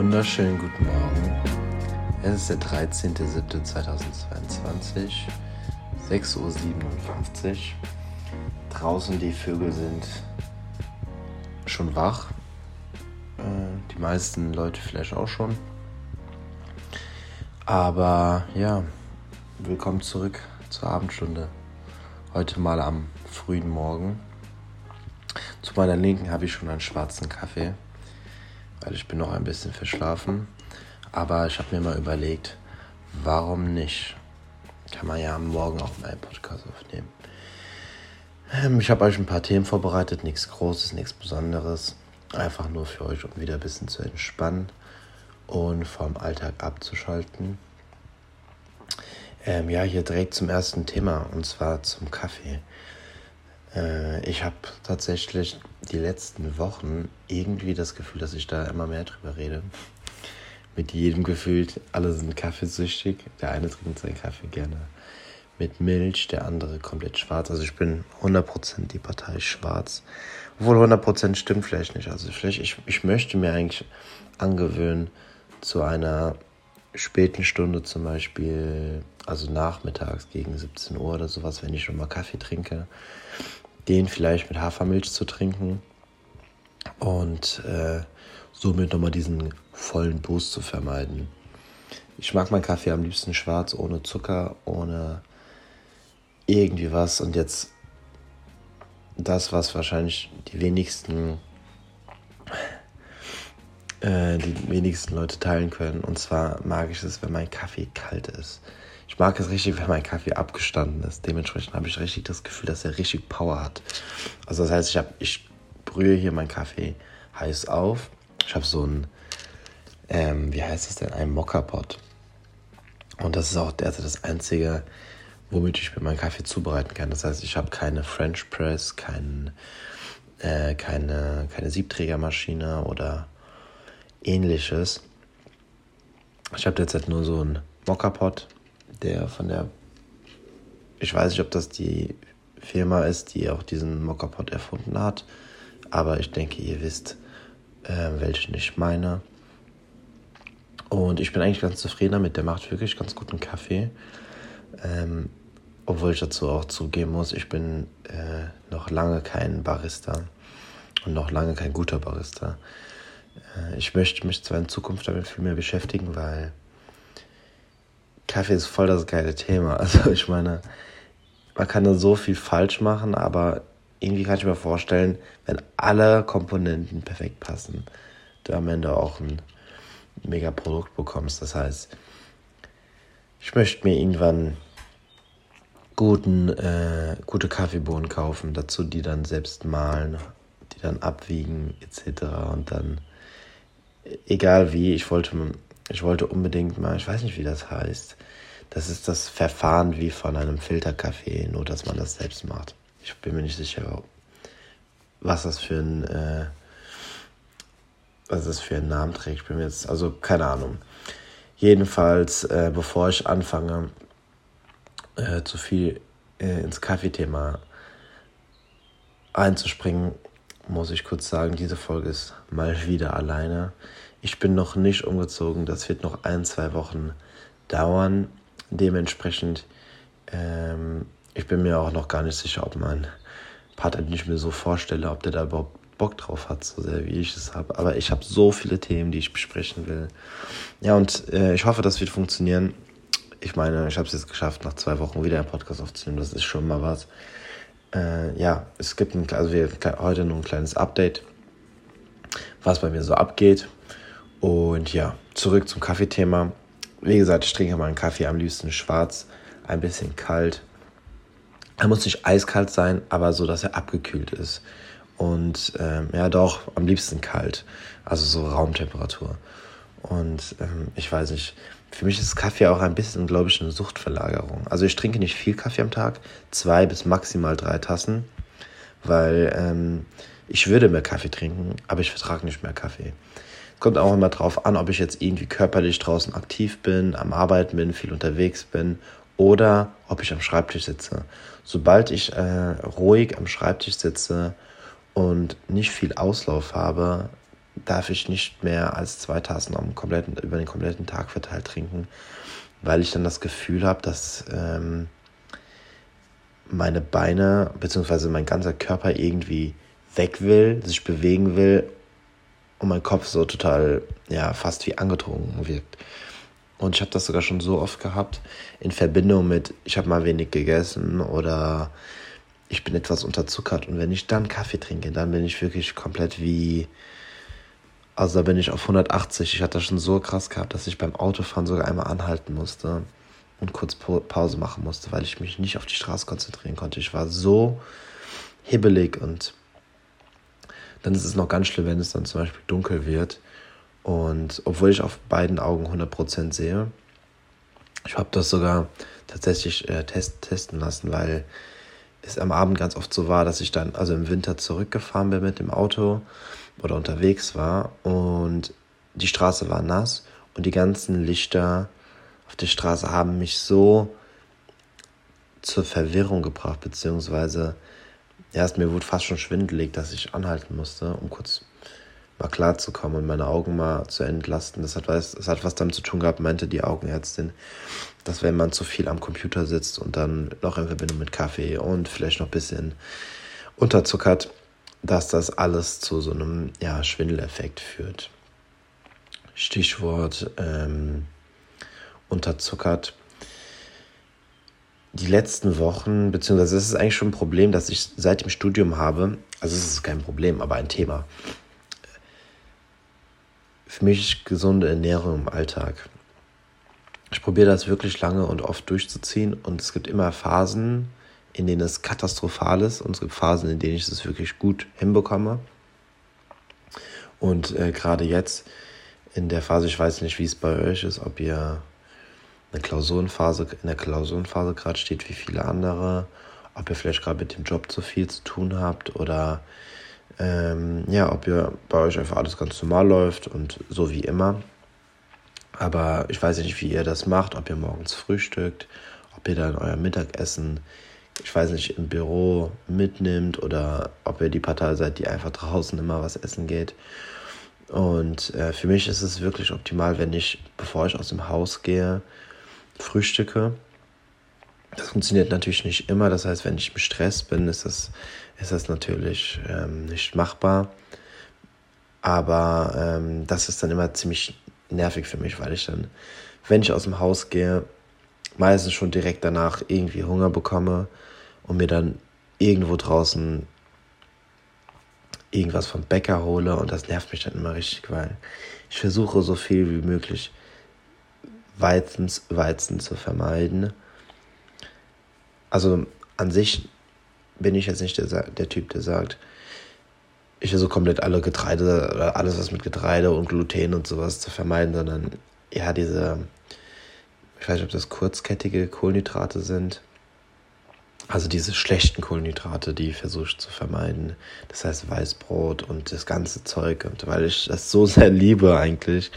wunderschönen guten Morgen. Es ist der 13.07.2022, 6.57 Uhr. Draußen die Vögel sind schon wach. Äh, die meisten Leute vielleicht auch schon. Aber ja, willkommen zurück zur Abendstunde. Heute mal am frühen Morgen. Zu meiner Linken habe ich schon einen schwarzen Kaffee weil ich bin noch ein bisschen verschlafen. Aber ich habe mir mal überlegt, warum nicht? Kann man ja Morgen auch mal einen Podcast aufnehmen. Ähm, ich habe euch ein paar Themen vorbereitet, nichts Großes, nichts Besonderes. Einfach nur für euch, um wieder ein bisschen zu entspannen und vom Alltag abzuschalten. Ähm, ja, hier direkt zum ersten Thema und zwar zum Kaffee. Äh, ich habe tatsächlich die letzten Wochen irgendwie das Gefühl, dass ich da immer mehr drüber rede. Mit jedem gefühlt, alle sind kaffeesüchtig. Der eine trinkt seinen Kaffee gerne mit Milch, der andere komplett schwarz. Also ich bin 100% die Partei schwarz. Obwohl 100% stimmt vielleicht nicht. Also vielleicht, ich, ich möchte mir eigentlich angewöhnen, zu einer späten Stunde zum Beispiel, also nachmittags gegen 17 Uhr oder sowas, wenn ich schon mal Kaffee trinke, den vielleicht mit Hafermilch zu trinken und äh, somit nochmal diesen vollen Boost zu vermeiden. Ich mag meinen Kaffee am liebsten schwarz, ohne Zucker, ohne irgendwie was. Und jetzt das, was wahrscheinlich die wenigsten, äh, die wenigsten Leute teilen können. Und zwar mag ich es, wenn mein Kaffee kalt ist. Mag es richtig, wenn mein Kaffee abgestanden ist. Dementsprechend habe ich richtig das Gefühl, dass er richtig Power hat. Also das heißt, ich, hab, ich brühe hier meinen Kaffee heiß auf. Ich habe so ein, ähm, wie heißt es denn, ein Mokka-Pot. Und das ist auch derzeit das Einzige, womit ich mir meinen Kaffee zubereiten kann. Das heißt, ich habe keine French Press, kein, äh, keine, keine Siebträgermaschine oder ähnliches. Ich habe derzeit nur so einen Mokka-Pot der von der, ich weiß nicht, ob das die Firma ist, die auch diesen Mockerpot erfunden hat, aber ich denke, ihr wisst, äh, welchen ich meine. Und ich bin eigentlich ganz zufrieden damit, der macht wirklich ganz guten Kaffee. Ähm, obwohl ich dazu auch zugeben muss, ich bin äh, noch lange kein Barista und noch lange kein guter Barista. Äh, ich möchte mich zwar in Zukunft damit viel mehr beschäftigen, weil Kaffee ist voll das geile Thema. Also ich meine, man kann da so viel falsch machen, aber irgendwie kann ich mir vorstellen, wenn alle Komponenten perfekt passen, du am Ende auch ein mega Produkt bekommst. Das heißt, ich möchte mir irgendwann guten, äh, gute Kaffeebohnen kaufen, dazu die dann selbst mahlen, die dann abwiegen etc. Und dann, egal wie, ich wollte ich wollte unbedingt mal, ich weiß nicht, wie das heißt. Das ist das Verfahren wie von einem Filterkaffee, nur dass man das selbst macht. Ich bin mir nicht sicher, was das für ein, äh, was das für einen Namen trägt. Ich bin mir jetzt, also keine Ahnung. Jedenfalls, äh, bevor ich anfange, äh, zu viel äh, ins Kaffeethema einzuspringen, muss ich kurz sagen, diese Folge ist mal wieder alleine. Ich bin noch nicht umgezogen. Das wird noch ein, zwei Wochen dauern. Dementsprechend, ähm, ich bin mir auch noch gar nicht sicher, ob mein Partner, den ich mir so vorstelle, ob der da überhaupt Bock drauf hat, so sehr wie ich es habe. Aber ich habe so viele Themen, die ich besprechen will. Ja, und äh, ich hoffe, das wird funktionieren. Ich meine, ich habe es jetzt geschafft, nach zwei Wochen wieder einen Podcast aufzunehmen. Das ist schon mal was. Äh, ja, es gibt ein, also wir, heute nur ein kleines Update, was bei mir so abgeht. Und ja, zurück zum Kaffeethema. Wie gesagt, ich trinke meinen Kaffee am liebsten schwarz, ein bisschen kalt. Er muss nicht eiskalt sein, aber so, dass er abgekühlt ist. Und ähm, ja, doch, am liebsten kalt. Also so Raumtemperatur. Und ähm, ich weiß nicht, für mich ist Kaffee auch ein bisschen, glaube ich, eine Suchtverlagerung. Also ich trinke nicht viel Kaffee am Tag, zwei bis maximal drei Tassen, weil ähm, ich würde mehr Kaffee trinken, aber ich vertrage nicht mehr Kaffee. Kommt auch immer drauf an, ob ich jetzt irgendwie körperlich draußen aktiv bin, am Arbeiten bin, viel unterwegs bin oder ob ich am Schreibtisch sitze. Sobald ich äh, ruhig am Schreibtisch sitze und nicht viel Auslauf habe, darf ich nicht mehr als zwei Tassen am kompletten, über den kompletten Tag verteilt trinken, weil ich dann das Gefühl habe, dass ähm, meine Beine bzw. mein ganzer Körper irgendwie weg will, sich bewegen will und mein Kopf so total, ja, fast wie angetrunken wirkt. Und ich habe das sogar schon so oft gehabt, in Verbindung mit, ich habe mal wenig gegessen oder ich bin etwas unterzuckert. Und wenn ich dann Kaffee trinke, dann bin ich wirklich komplett wie, also da bin ich auf 180. Ich hatte das schon so krass gehabt, dass ich beim Autofahren sogar einmal anhalten musste und kurz Pause machen musste, weil ich mich nicht auf die Straße konzentrieren konnte. Ich war so hibbelig und dann ist es noch ganz schlimm, wenn es dann zum Beispiel dunkel wird. Und obwohl ich auf beiden Augen 100% sehe, ich habe das sogar tatsächlich äh, test, testen lassen, weil es am Abend ganz oft so war, dass ich dann also im Winter zurückgefahren bin mit dem Auto oder unterwegs war und die Straße war nass und die ganzen Lichter auf der Straße haben mich so zur Verwirrung gebracht, beziehungsweise erst mir wurde fast schon schwindelig, dass ich anhalten musste, um kurz mal klarzukommen und meine Augen mal zu entlasten. Das hat, was, das hat was damit zu tun gehabt, meinte die Augenärztin, dass wenn man zu viel am Computer sitzt und dann noch in Verbindung mit Kaffee und vielleicht noch ein bisschen unterzuckert, dass das alles zu so einem ja, Schwindeleffekt führt. Stichwort ähm, unterzuckert die letzten Wochen, beziehungsweise es ist eigentlich schon ein Problem, das ich seit dem Studium habe. Also es ist kein Problem, aber ein Thema. Für mich gesunde Ernährung im Alltag. Ich probiere das wirklich lange und oft durchzuziehen und es gibt immer Phasen, in denen es katastrophal ist und es gibt Phasen, in denen ich es wirklich gut hinbekomme. Und äh, gerade jetzt in der Phase, ich weiß nicht, wie es bei euch ist, ob ihr eine Klausurenphase, in der Klausurenphase gerade steht wie viele andere, ob ihr vielleicht gerade mit dem Job zu viel zu tun habt oder ähm, ja, ob ihr bei euch einfach alles ganz normal läuft und so wie immer. Aber ich weiß nicht, wie ihr das macht, ob ihr morgens frühstückt, ob ihr dann euer Mittagessen, ich weiß nicht, im Büro mitnimmt oder ob ihr die Partei seid, die einfach draußen immer was essen geht. Und äh, für mich ist es wirklich optimal, wenn ich, bevor ich aus dem Haus gehe, frühstücke. Das funktioniert natürlich nicht immer. Das heißt, wenn ich im Stress bin, ist das, ist das natürlich ähm, nicht machbar. Aber ähm, das ist dann immer ziemlich nervig für mich, weil ich dann, wenn ich aus dem Haus gehe, meistens schon direkt danach irgendwie Hunger bekomme und mir dann irgendwo draußen irgendwas vom Bäcker hole und das nervt mich dann immer richtig, weil ich versuche so viel wie möglich Weizens, Weizen zu vermeiden. Also an sich bin ich jetzt nicht der, der Typ, der sagt, ich versuche komplett alle Getreide oder alles, was mit Getreide und Gluten und sowas zu vermeiden, sondern ja, diese, ich weiß nicht, ob das kurzkettige Kohlenhydrate sind. Also diese schlechten Kohlenhydrate, die versuche ich zu vermeiden. Das heißt Weißbrot und das ganze Zeug. Und weil ich das so sehr liebe eigentlich,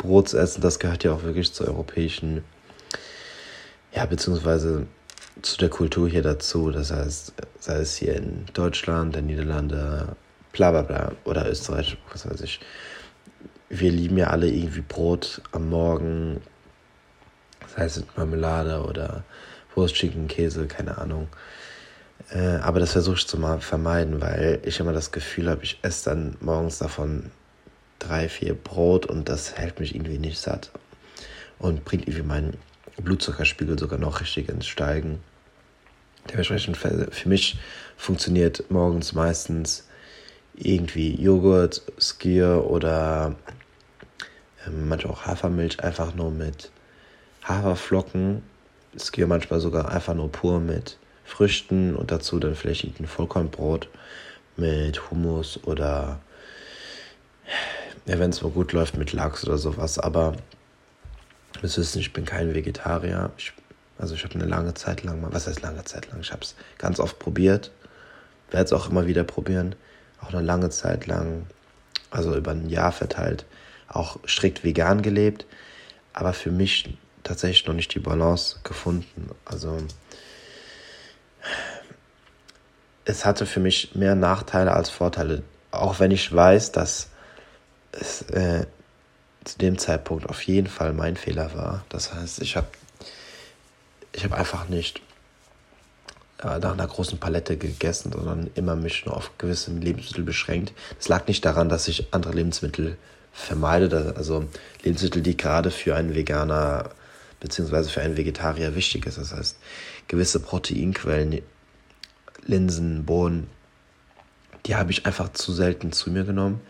Brot zu essen, das gehört ja auch wirklich zur europäischen, ja, beziehungsweise zu der Kultur hier dazu. Das heißt, sei es hier in Deutschland, der Niederlande, bla bla bla, oder Österreich, was weiß ich. Wir lieben ja alle irgendwie Brot am Morgen, sei es mit Marmelade oder Wurst, Chicken, Käse, keine Ahnung. Äh, aber das versuche ich zu mal vermeiden, weil ich immer das Gefühl habe, ich esse dann morgens davon drei, vier Brot und das hält mich irgendwie nicht satt und bringt irgendwie meinen Blutzuckerspiegel sogar noch richtig ins Steigen. Dementsprechend für mich funktioniert morgens meistens irgendwie Joghurt, Skier oder ähm, manchmal auch Hafermilch einfach nur mit Haferflocken. Skier manchmal sogar einfach nur pur mit Früchten und dazu dann vielleicht ein Vollkornbrot mit Hummus oder ja, wenn es mal gut läuft mit Lachs oder sowas. Aber das wissen, ich bin kein Vegetarier. Ich, also ich habe eine lange Zeit lang mal, was heißt lange Zeit lang? Ich habe es ganz oft probiert, werde es auch immer wieder probieren. Auch eine lange Zeit lang, also über ein Jahr verteilt, auch strikt vegan gelebt. Aber für mich tatsächlich noch nicht die Balance gefunden. Also es hatte für mich mehr Nachteile als Vorteile. Auch wenn ich weiß, dass es äh, zu dem Zeitpunkt auf jeden Fall mein Fehler war. Das heißt, ich habe ich hab einfach nicht äh, nach einer großen Palette gegessen, sondern immer mich nur auf gewisse Lebensmittel beschränkt. Das lag nicht daran, dass ich andere Lebensmittel vermeide, also Lebensmittel, die gerade für einen Veganer bzw. für einen Vegetarier wichtig ist. Das heißt, gewisse Proteinquellen, Linsen, Bohnen, die habe ich einfach zu selten zu mir genommen.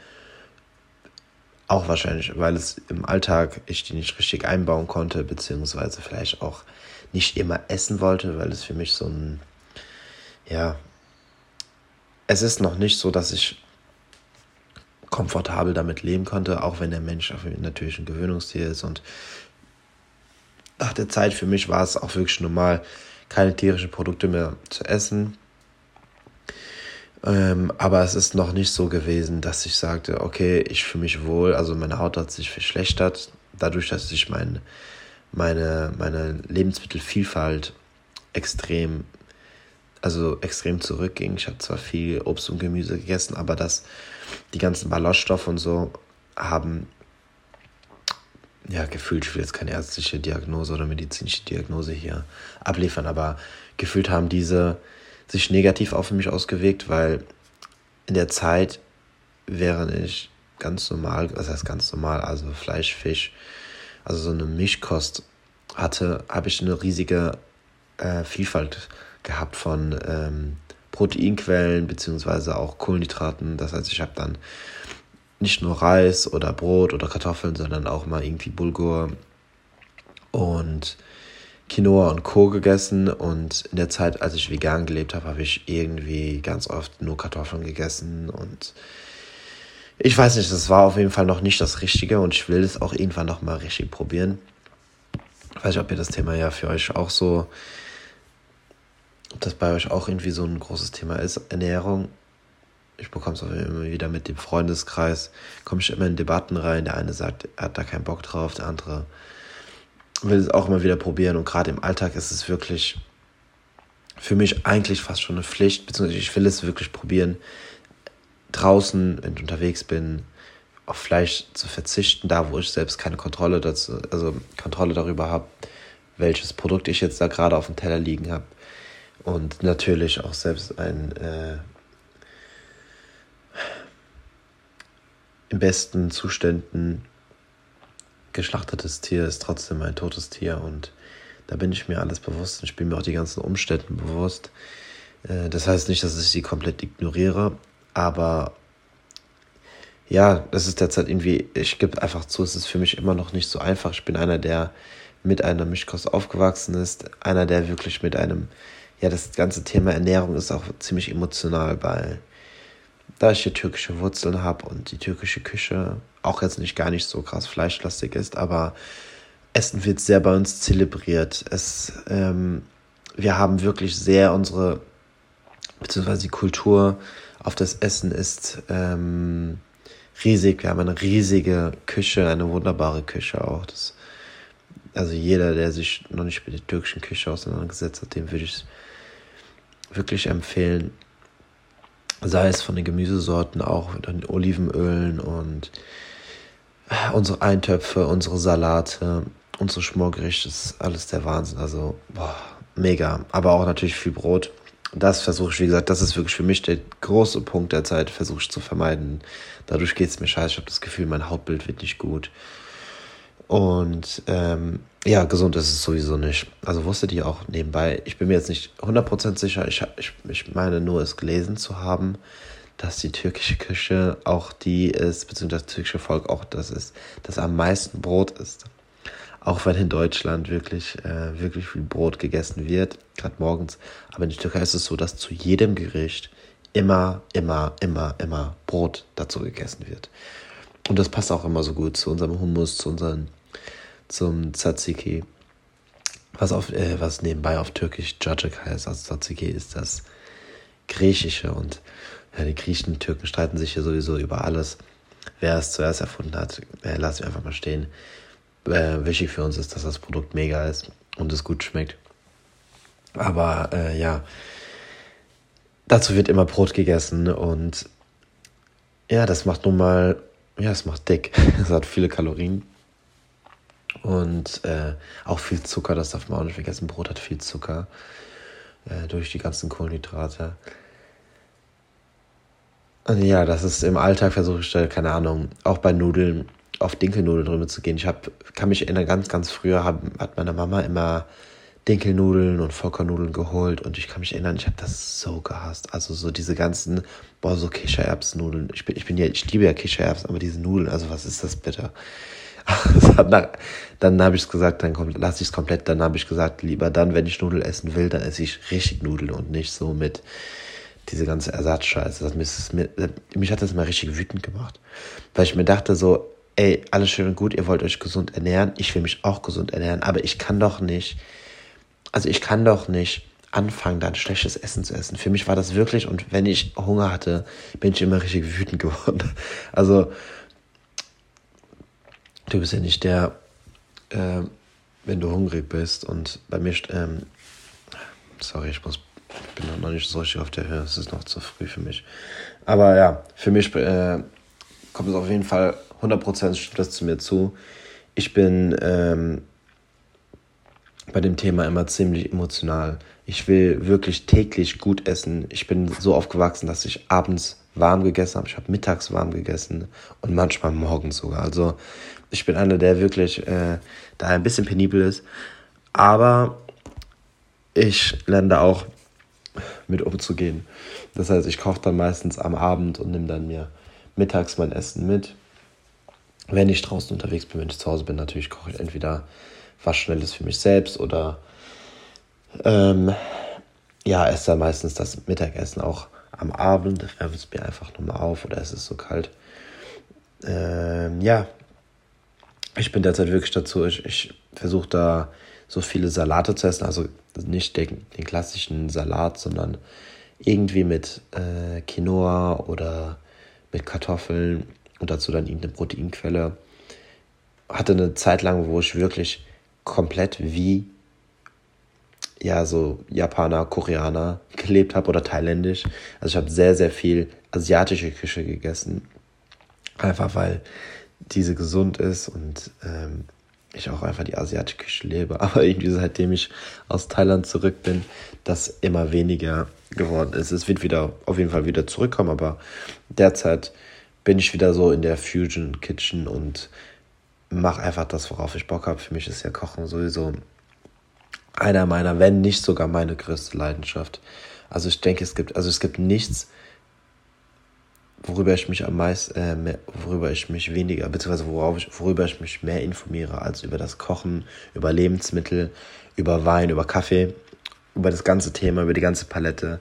Auch wahrscheinlich, weil es im Alltag ich die nicht richtig einbauen konnte, beziehungsweise vielleicht auch nicht immer essen wollte, weil es für mich so ein, ja, es ist noch nicht so, dass ich komfortabel damit leben konnte, auch wenn der Mensch natürlich ein Gewöhnungstier ist. Und nach der Zeit für mich war es auch wirklich normal, keine tierischen Produkte mehr zu essen. Ähm, aber es ist noch nicht so gewesen, dass ich sagte, okay, ich fühle mich wohl, also meine Haut hat sich verschlechtert, dadurch, dass ich mein, meine, meine Lebensmittelvielfalt extrem, also extrem zurückging. Ich habe zwar viel Obst und Gemüse gegessen, aber das, die ganzen Ballaststoffe und so haben, ja, gefühlt, ich will jetzt keine ärztliche Diagnose oder medizinische Diagnose hier abliefern, aber gefühlt haben diese sich negativ auf mich ausgewirkt, weil in der Zeit, während ich ganz normal, was heißt ganz normal, also Fleisch, Fisch, also so eine Mischkost hatte, habe ich eine riesige äh, Vielfalt gehabt von ähm, Proteinquellen beziehungsweise auch Kohlenhydraten. Das heißt, ich habe dann nicht nur Reis oder Brot oder Kartoffeln, sondern auch mal irgendwie Bulgur und Quinoa und Co. gegessen und in der Zeit, als ich vegan gelebt habe, habe ich irgendwie ganz oft nur Kartoffeln gegessen und ich weiß nicht, das war auf jeden Fall noch nicht das Richtige und ich will es auch irgendwann noch mal richtig probieren. Ich weiß nicht, ob ihr das Thema ja für euch auch so, ob das bei euch auch irgendwie so ein großes Thema ist, Ernährung. Ich bekomme es auch immer wieder mit dem Freundeskreis, komme ich immer in Debatten rein. Der eine sagt, er hat da keinen Bock drauf, der andere will es auch immer wieder probieren. Und gerade im Alltag ist es wirklich für mich eigentlich fast schon eine Pflicht, beziehungsweise ich will es wirklich probieren, draußen, wenn ich unterwegs bin, auf Fleisch zu verzichten, da wo ich selbst keine Kontrolle dazu, also Kontrolle darüber habe, welches Produkt ich jetzt da gerade auf dem Teller liegen habe. Und natürlich auch selbst ein äh, im besten Zuständen geschlachtetes Tier ist trotzdem ein totes Tier und da bin ich mir alles bewusst und ich bin mir auch die ganzen Umstände bewusst. Äh, das heißt nicht, dass ich sie komplett ignoriere, aber ja, das ist derzeit irgendwie, ich gebe einfach zu, es ist für mich immer noch nicht so einfach. Ich bin einer, der mit einer Mischkost aufgewachsen ist, einer, der wirklich mit einem, ja, das ganze Thema Ernährung ist auch ziemlich emotional, weil da ich hier türkische Wurzeln habe und die türkische Küche auch jetzt nicht gar nicht so krass fleischlastig ist, aber Essen wird sehr bei uns zelebriert. Es, ähm, wir haben wirklich sehr unsere, beziehungsweise die Kultur auf das Essen ist ähm, riesig. Wir haben eine riesige Küche, eine wunderbare Küche auch. Das, also jeder, der sich noch nicht mit der türkischen Küche auseinandergesetzt hat, dem würde ich wirklich empfehlen, sei es von den Gemüsesorten, auch den Olivenölen und äh, unsere Eintöpfe, unsere Salate, unsere Schmorgerichte, ist alles der Wahnsinn. Also, boah, mega. Aber auch natürlich viel Brot. Das versuche ich, wie gesagt, das ist wirklich für mich der große Punkt der Zeit, versuche ich zu vermeiden. Dadurch geht es mir scheiße. Ich habe das Gefühl, mein Hautbild wird nicht gut. Und ähm, ja, gesund ist es sowieso nicht. Also wusstet ihr auch nebenbei, ich bin mir jetzt nicht 100% sicher, ich, ich, ich meine nur es gelesen zu haben, dass die türkische Küche auch die ist, beziehungsweise das türkische Volk auch das ist, das am meisten Brot isst. Auch wenn in Deutschland wirklich, äh, wirklich viel Brot gegessen wird, gerade morgens. Aber in der Türkei ist es so, dass zu jedem Gericht immer, immer, immer, immer Brot dazu gegessen wird. Und das passt auch immer so gut zu unserem Hummus, zu unseren zum Tzatziki, was, auf, äh, was nebenbei auf Türkisch Cacık heißt. Also Tzatziki ist das Griechische und ja, die Griechen und Türken streiten sich hier sowieso über alles. Wer es zuerst erfunden hat, äh, lassen wir einfach mal stehen. Äh, wichtig für uns ist, dass das Produkt mega ist und es gut schmeckt. Aber äh, ja, dazu wird immer Brot gegessen und ja, das macht nun mal ja, es macht dick. Es hat viele Kalorien. Und äh, auch viel Zucker, das darf man auch nicht vergessen. Brot hat viel Zucker äh, durch die ganzen Kohlenhydrate. Und ja, das ist im Alltag versuche ich, keine Ahnung, auch bei Nudeln auf Dinkelnudeln drüber zu gehen. Ich hab, kann mich erinnern, ganz, ganz früher hab, hat meine Mama immer Dinkelnudeln und Vollkornnudeln geholt und ich kann mich erinnern, ich habe das so gehasst. Also so diese ganzen, boah, so Kichererbsnudeln. Ich bin, ich bin ja, ich liebe ja Kichererbsen, aber diese Nudeln, also was ist das bitte? dann habe ich gesagt, dann lasse ich es komplett. Dann habe ich gesagt, lieber dann, wenn ich Nudeln essen will, dann esse ich richtig Nudeln und nicht so mit diese ganze Ersatzscheiße. Das, mich, mich hat das mal richtig wütend gemacht. Weil ich mir dachte so, ey, alles schön und gut, ihr wollt euch gesund ernähren, ich will mich auch gesund ernähren, aber ich kann doch nicht, also ich kann doch nicht anfangen, dann schlechtes Essen zu essen. Für mich war das wirklich, und wenn ich Hunger hatte, bin ich immer richtig wütend geworden. Also, du bist ja nicht der, äh, wenn du hungrig bist und bei mir, ähm, sorry, ich muss, bin noch nicht so richtig auf der Höhe, es ist noch zu früh für mich. Aber ja, für mich äh, kommt es auf jeden Fall 100% stimmt das zu mir zu. Ich bin ähm, bei dem Thema immer ziemlich emotional. Ich will wirklich täglich gut essen. Ich bin so aufgewachsen, dass ich abends warm gegessen habe. Ich habe mittags warm gegessen und manchmal morgens sogar. Also ich bin einer, der wirklich äh, da ein bisschen penibel ist. Aber ich lerne da auch mit umzugehen. Das heißt, ich koche dann meistens am Abend und nehme dann mir mittags mein Essen mit. Wenn ich draußen unterwegs bin, wenn ich zu Hause bin, natürlich koche ich entweder was Schnelles für mich selbst oder ähm, ja, esse dann meistens das Mittagessen auch am Abend, wärme es mir einfach nochmal auf oder es ist so kalt. Ähm, ja, ich bin derzeit wirklich dazu, ich, ich versuche da so viele Salate zu essen, also nicht den, den klassischen Salat, sondern irgendwie mit äh, Quinoa oder mit Kartoffeln und dazu dann irgendeine Proteinquelle. Hatte eine Zeit lang, wo ich wirklich komplett wie ja so Japaner, Koreaner gelebt habe oder thailändisch. Also ich habe sehr, sehr viel asiatische Küche gegessen. Einfach weil diese gesund ist und ähm, ich auch einfach die asiatische Küche lebe. Aber irgendwie seitdem ich aus Thailand zurück bin, das immer weniger geworden ist. Es wird wieder auf jeden Fall wieder zurückkommen, aber derzeit bin ich wieder so in der Fusion Kitchen und mache einfach das, worauf ich Bock habe. Für mich ist ja Kochen sowieso einer meiner, wenn nicht sogar meine größte Leidenschaft. Also ich denke, es gibt, also es gibt nichts, worüber ich mich am meisten, äh, mehr, worüber ich mich weniger, beziehungsweise worauf ich, worüber ich mich mehr informiere als über das Kochen, über Lebensmittel, über Wein, über Kaffee, über das ganze Thema, über die ganze Palette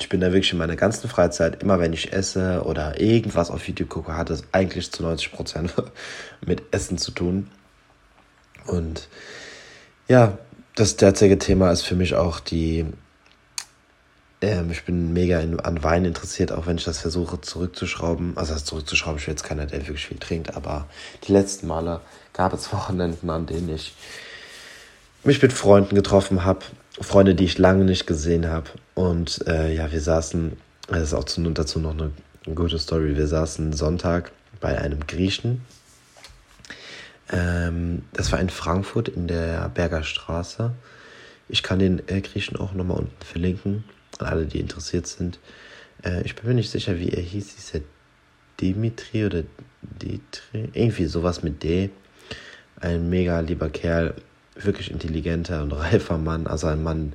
ich bin da wirklich in meiner ganzen Freizeit, immer wenn ich esse oder irgendwas auf YouTube gucke, hat es eigentlich zu 90 Prozent mit Essen zu tun. Und ja, das derzeitige Thema ist für mich auch die, ähm, ich bin mega in, an Wein interessiert, auch wenn ich das versuche zurückzuschrauben. Also das zurückzuschrauben, ich bin jetzt keiner, der wirklich viel trinkt, aber die letzten Male gab es Wochenenden, an denen ich mich mit Freunden getroffen habe, Freunde, die ich lange nicht gesehen habe. Und äh, ja, wir saßen, das ist auch zu, dazu noch eine, eine gute Story, wir saßen Sonntag bei einem Griechen. Ähm, das war in Frankfurt in der Berger Straße. Ich kann den äh, Griechen auch nochmal unten verlinken, an alle, die interessiert sind. Äh, ich bin mir nicht sicher, wie er hieß. Hieß er Dimitri oder Dimitri? Irgendwie sowas mit D. Ein mega lieber Kerl wirklich intelligenter und reifer Mann, also ein Mann,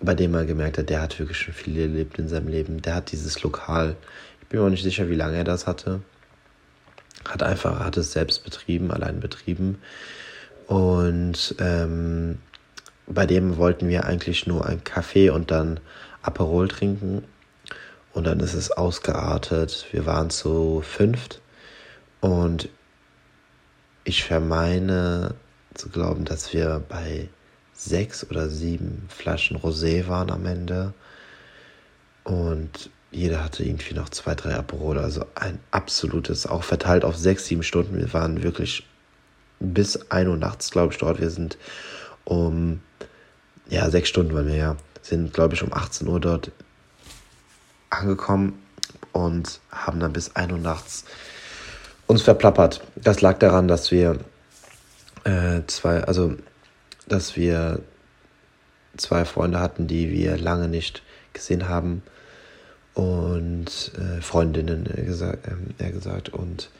bei dem man gemerkt hat, der hat wirklich schon viel erlebt in seinem Leben. Der hat dieses Lokal, ich bin mir auch nicht sicher, wie lange er das hatte, hat einfach, hat es selbst betrieben, allein betrieben. Und ähm, bei dem wollten wir eigentlich nur einen Kaffee und dann Aperol trinken. Und dann ist es ausgeartet. Wir waren zu fünft. Und ich vermeine, zu glauben, dass wir bei sechs oder sieben Flaschen Rosé waren am Ende. Und jeder hatte irgendwie noch zwei, drei Aperol. Also ein absolutes, auch verteilt auf sechs, sieben Stunden. Wir waren wirklich bis ein Uhr nachts, glaube ich, dort. Wir sind um, ja, sechs Stunden waren wir ja, sind, glaube ich, um 18 Uhr dort angekommen und haben dann bis ein Uhr nachts uns verplappert. Das lag daran, dass wir äh, zwei, also dass wir zwei Freunde hatten, die wir lange nicht gesehen haben und äh, Freundinnen äh, gesagt, äh, gesagt und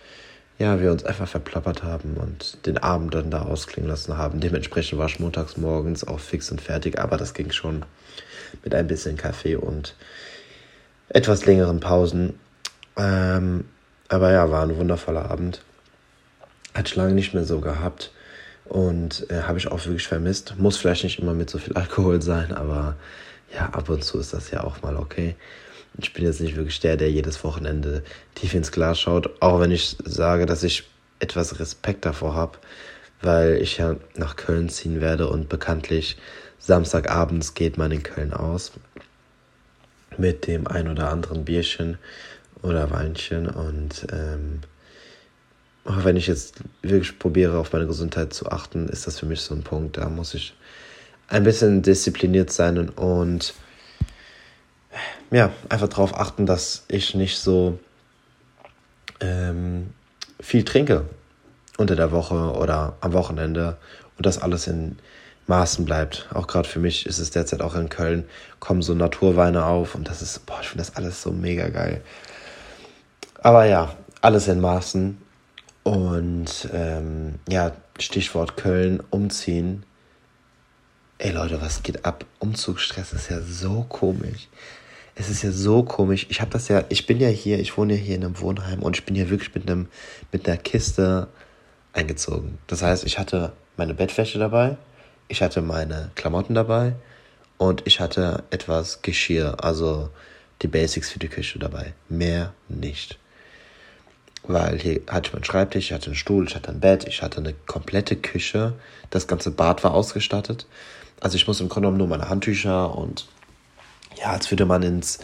ja, wir uns einfach verplappert haben und den Abend dann da ausklingen lassen haben. Dementsprechend war ich montags morgens auch fix und fertig, aber das ging schon mit ein bisschen Kaffee und etwas längeren Pausen. Ähm, aber ja, war ein wundervoller Abend. Hat ich lange nicht mehr so gehabt und äh, habe ich auch wirklich vermisst. Muss vielleicht nicht immer mit so viel Alkohol sein, aber ja, ab und zu ist das ja auch mal okay. Ich bin jetzt nicht wirklich der, der jedes Wochenende tief ins Glas schaut, auch wenn ich sage, dass ich etwas Respekt davor habe, weil ich ja nach Köln ziehen werde und bekanntlich Samstagabends geht man in Köln aus mit dem ein oder anderen Bierchen oder Weinchen und ähm, auch wenn ich jetzt wirklich probiere, auf meine Gesundheit zu achten, ist das für mich so ein Punkt, da muss ich ein bisschen diszipliniert sein und ja, einfach darauf achten, dass ich nicht so ähm, viel trinke unter der Woche oder am Wochenende und das alles in Maßen bleibt. Auch gerade für mich ist es derzeit auch in Köln, kommen so Naturweine auf und das ist, boah, ich finde das alles so mega geil. Aber ja, alles in Maßen und ähm, ja, Stichwort Köln, umziehen. Ey Leute, was geht ab? Umzugsstress ist ja so komisch. Es ist ja so komisch. Ich habe das ja, ich bin ja hier, ich wohne ja hier in einem Wohnheim und ich bin ja wirklich mit einem mit einer Kiste eingezogen. Das heißt, ich hatte meine Bettwäsche dabei, ich hatte meine Klamotten dabei und ich hatte etwas Geschirr, also die Basics für die Küche dabei. Mehr nicht. Weil hier hatte ich meinen Schreibtisch, ich hatte einen Stuhl, ich hatte ein Bett, ich hatte eine komplette Küche. Das ganze Bad war ausgestattet. Also ich muss im Grunde genommen nur meine Handtücher und ja, als würde man ins,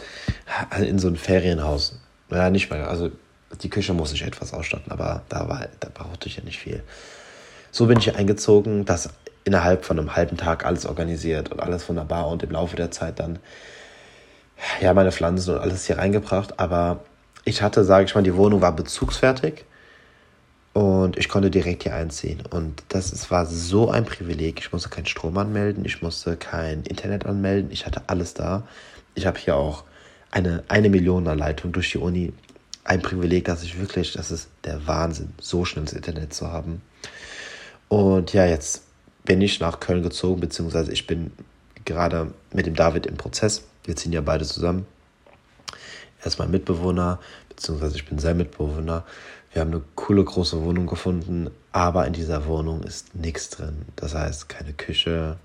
in so ein Ferienhaus. Ja, nicht mal, also die Küche muss ich etwas ausstatten, aber da, war, da brauchte ich ja nicht viel. So bin ich eingezogen, das innerhalb von einem halben Tag alles organisiert und alles wunderbar und im Laufe der Zeit dann ja meine Pflanzen und alles hier reingebracht. Aber ich hatte, sage ich mal, die Wohnung war bezugsfertig und ich konnte direkt hier einziehen. Und das ist, war so ein Privileg. Ich musste keinen Strom anmelden, ich musste kein Internet anmelden, ich hatte alles da. Ich habe hier auch eine, eine Million Leitung durch die Uni. Ein Privileg, dass ich wirklich, das ist der Wahnsinn, so schnell das Internet zu haben. Und ja, jetzt bin ich nach Köln gezogen, beziehungsweise ich bin gerade mit dem David im Prozess. Wir ziehen ja beide zusammen. Er ist mein Mitbewohner, beziehungsweise ich bin sein Mitbewohner. Wir haben eine coole große Wohnung gefunden, aber in dieser Wohnung ist nichts drin. Das heißt, keine Küche.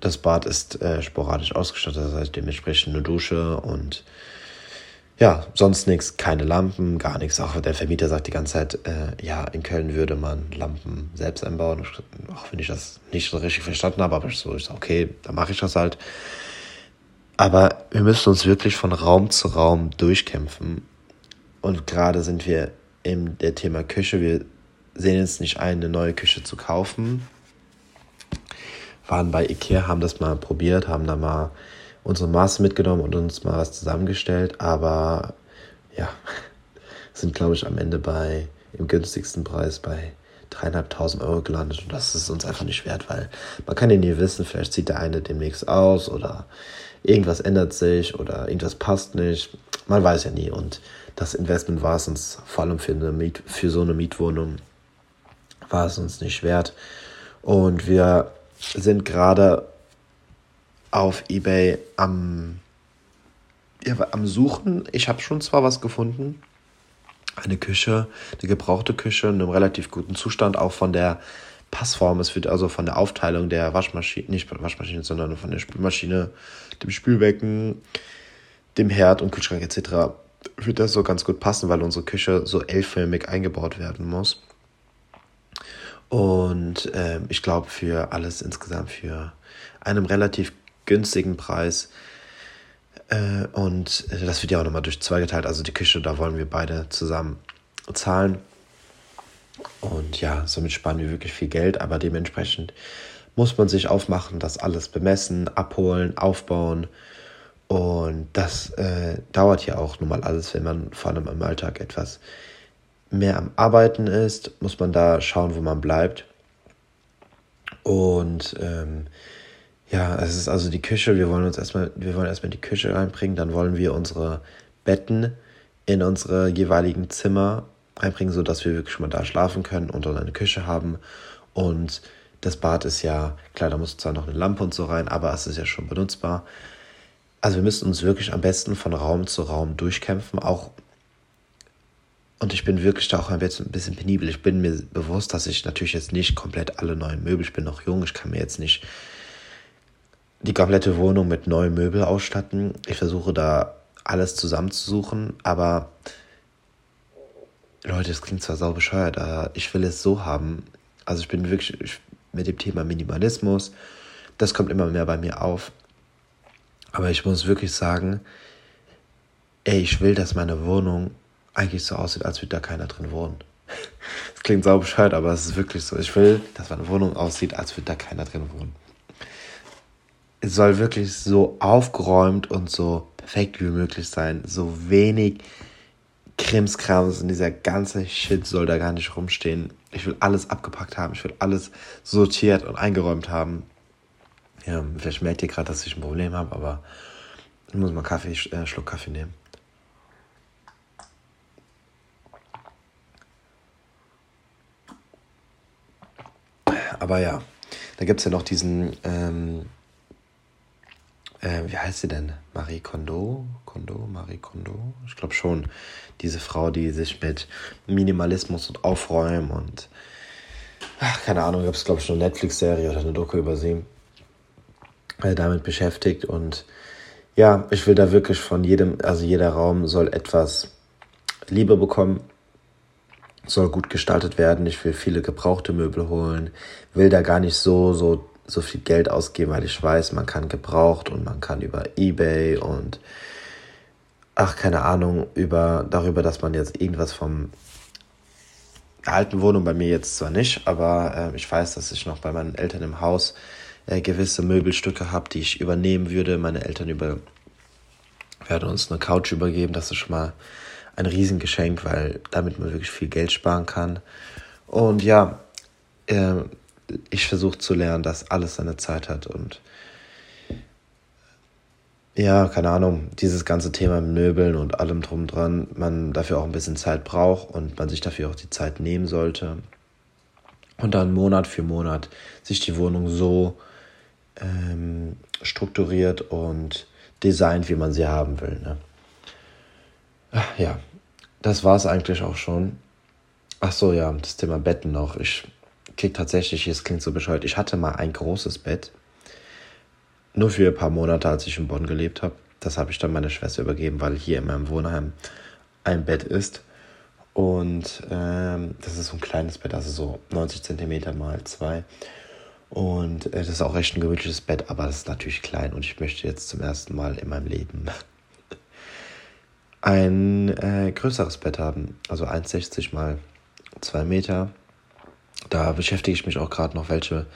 Das Bad ist äh, sporadisch ausgestattet, das heißt dementsprechend eine Dusche und ja, sonst nichts, keine Lampen, gar nichts. Auch der Vermieter sagt die ganze Zeit, äh, ja, in Köln würde man Lampen selbst einbauen. Auch wenn ich das nicht so richtig verstanden habe, aber so ist okay, dann mache ich das halt. Aber wir müssen uns wirklich von Raum zu Raum durchkämpfen. Und gerade sind wir im der Thema Küche. Wir sehen jetzt nicht ein, eine neue Küche zu kaufen. Waren bei Ikea, haben das mal probiert, haben da mal unsere Maße mitgenommen und uns mal was zusammengestellt, aber ja, sind, glaube ich, am Ende bei im günstigsten Preis bei dreieinhalbtausend Euro gelandet und das ist uns einfach nicht wert, weil man kann ja nie wissen, vielleicht zieht der eine demnächst aus oder irgendwas ändert sich oder irgendwas passt nicht. Man weiß ja nie und das Investment war es uns vor allem für, eine Miet, für so eine Mietwohnung war es uns nicht wert und wir sind gerade auf eBay am, ja, am Suchen. Ich habe schon zwar was gefunden. Eine Küche, eine gebrauchte Küche in einem relativ guten Zustand, auch von der Passform. Es wird also von der Aufteilung der Waschmaschine, nicht Waschmaschine, sondern von der Spülmaschine, dem Spülbecken, dem Herd und Kühlschrank etc. wird das so ganz gut passen, weil unsere Küche so L-förmig eingebaut werden muss. Und äh, ich glaube, für alles insgesamt für einem relativ günstigen Preis. Äh, und das wird ja auch nochmal durch zwei geteilt. Also die Küche, da wollen wir beide zusammen zahlen. Und ja, somit sparen wir wirklich viel Geld, aber dementsprechend muss man sich aufmachen, das alles bemessen, abholen, aufbauen. Und das äh, dauert ja auch nun mal alles, wenn man vor allem im Alltag etwas mehr am Arbeiten ist, muss man da schauen, wo man bleibt. Und ähm, ja, es ist also die Küche. Wir wollen uns erstmal, wir wollen erstmal die Küche reinbringen, dann wollen wir unsere Betten in unsere jeweiligen Zimmer reinbringen, sodass wir wirklich schon mal da schlafen können und dann eine Küche haben. Und das Bad ist ja, klar, da muss zwar noch eine Lampe und so rein, aber es ist ja schon benutzbar. Also wir müssen uns wirklich am besten von Raum zu Raum durchkämpfen, auch und ich bin wirklich da auch ein bisschen penibel. Ich bin mir bewusst, dass ich natürlich jetzt nicht komplett alle neuen Möbel, ich bin noch jung, ich kann mir jetzt nicht die komplette Wohnung mit neuen Möbeln ausstatten. Ich versuche da alles zusammenzusuchen, aber Leute, das klingt zwar sau bescheuert, aber ich will es so haben. Also ich bin wirklich mit dem Thema Minimalismus, das kommt immer mehr bei mir auf. Aber ich muss wirklich sagen, ey, ich will, dass meine Wohnung eigentlich so aussieht, als würde da keiner drin wohnen. Das klingt sau bescheuert, aber es ist wirklich so. Ich will, dass meine Wohnung aussieht, als würde da keiner drin wohnen. Es soll wirklich so aufgeräumt und so perfekt wie möglich sein. So wenig Krimskrams und dieser ganze Shit soll da gar nicht rumstehen. Ich will alles abgepackt haben. Ich will alles sortiert und eingeräumt haben. Ja, vielleicht merkt ihr gerade, dass ich ein Problem habe, aber ich muss mal Kaffee, äh, Schluck Kaffee nehmen. Aber ja, da gibt es ja noch diesen, ähm, äh, wie heißt sie denn? Marie Kondo? Kondo? Marie Kondo? Ich glaube schon. Diese Frau, die sich mit Minimalismus und Aufräumen und, ach, keine Ahnung, gab es glaube ich eine Netflix-Serie oder eine Doku über sie, äh, damit beschäftigt. Und ja, ich will da wirklich von jedem, also jeder Raum soll etwas Liebe bekommen soll gut gestaltet werden. Ich will viele gebrauchte Möbel holen, will da gar nicht so, so, so viel Geld ausgeben, weil ich weiß, man kann gebraucht und man kann über Ebay und ach, keine Ahnung, über, darüber, dass man jetzt irgendwas vom alten Wohnung bei mir jetzt zwar nicht, aber äh, ich weiß, dass ich noch bei meinen Eltern im Haus äh, gewisse Möbelstücke habe, die ich übernehmen würde. Meine Eltern über werden uns eine Couch übergeben, das ist schon mal ein Riesengeschenk, weil damit man wirklich viel Geld sparen kann. Und ja, äh, ich versuche zu lernen, dass alles seine Zeit hat und ja, keine Ahnung, dieses ganze Thema Möbeln und allem drum dran, man dafür auch ein bisschen Zeit braucht und man sich dafür auch die Zeit nehmen sollte. Und dann Monat für Monat sich die Wohnung so ähm, strukturiert und designt, wie man sie haben will. Ne? Ja, das war es eigentlich auch schon. Ach so, ja, das Thema Betten noch. Ich krieg tatsächlich, es klingt so bescheuert, ich hatte mal ein großes Bett. Nur für ein paar Monate, als ich in Bonn gelebt habe. Das habe ich dann meiner Schwester übergeben, weil hier in meinem Wohnheim ein Bett ist. Und ähm, das ist so ein kleines Bett, also so 90 cm mal 2. Und äh, das ist auch recht ein gemütliches Bett, aber das ist natürlich klein und ich möchte jetzt zum ersten Mal in meinem Leben ein äh, größeres Bett haben, also 1,60 mal 2 Meter. Da beschäftige ich mich auch gerade noch, welche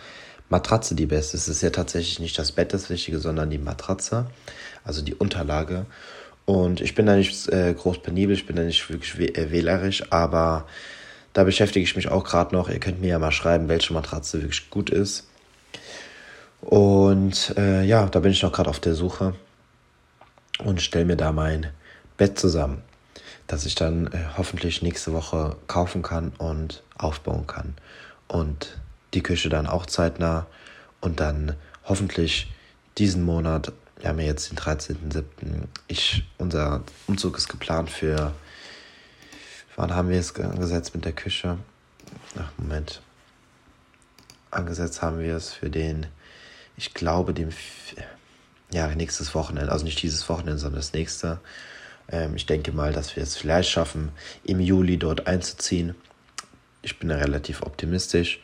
Matratze die beste ist. Es ist ja tatsächlich nicht das Bett das Wichtige, sondern die Matratze, also die Unterlage. Und ich bin da nicht äh, groß penibel, ich bin da nicht wirklich äh, wählerisch, aber da beschäftige ich mich auch gerade noch. Ihr könnt mir ja mal schreiben, welche Matratze wirklich gut ist. Und äh, ja, da bin ich noch gerade auf der Suche und stelle mir da mein Bett zusammen, das ich dann äh, hoffentlich nächste Woche kaufen kann und aufbauen kann. Und die Küche dann auch zeitnah und dann hoffentlich diesen Monat, wir haben ja jetzt den 13.07., ich, unser Umzug ist geplant für, wann haben wir es angesetzt mit der Küche? Ach, Moment. Angesetzt haben wir es für den, ich glaube, dem, ja, nächstes Wochenende, also nicht dieses Wochenende, sondern das nächste. Ähm, ich denke mal, dass wir es vielleicht schaffen, im Juli dort einzuziehen. Ich bin da relativ optimistisch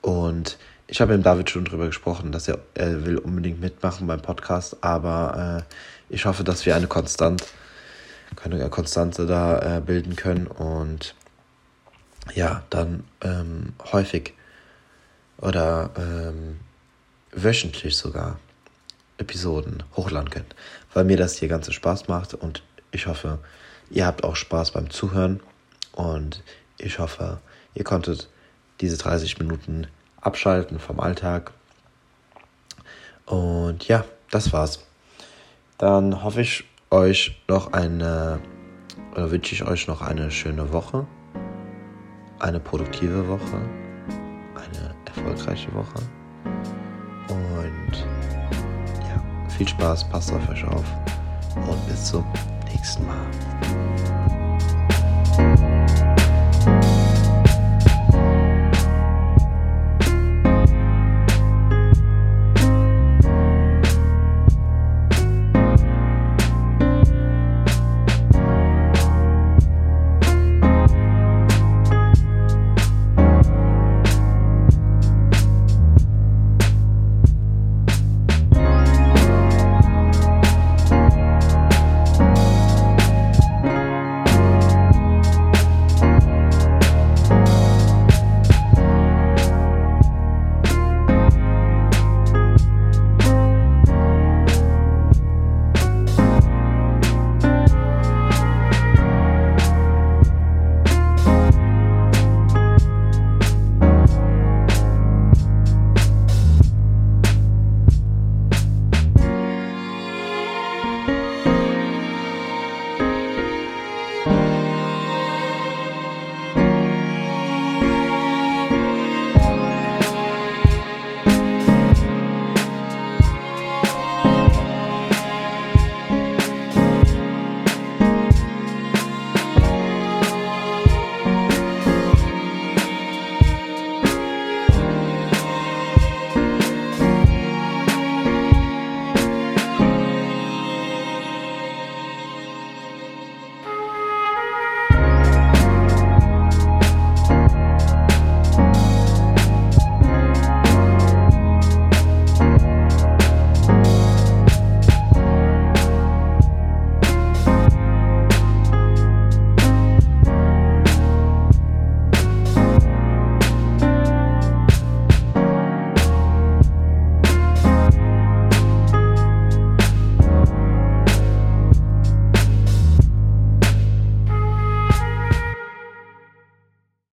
und ich habe mit David schon darüber gesprochen, dass er, er will unbedingt mitmachen beim Podcast, aber äh, ich hoffe, dass wir eine Konstant, eine Konstante da äh, bilden können und ja, dann ähm, häufig oder ähm, wöchentlich sogar Episoden hochladen können, weil mir das hier ganze Spaß macht und ich hoffe, ihr habt auch Spaß beim Zuhören und ich hoffe, ihr konntet diese 30 Minuten abschalten vom Alltag. Und ja, das war's. Dann hoffe ich euch noch eine, oder wünsche ich euch noch eine schöne Woche, eine produktive Woche, eine erfolgreiche Woche. Und ja, viel Spaß, passt auf euch auf und bis zum nächsten Mal.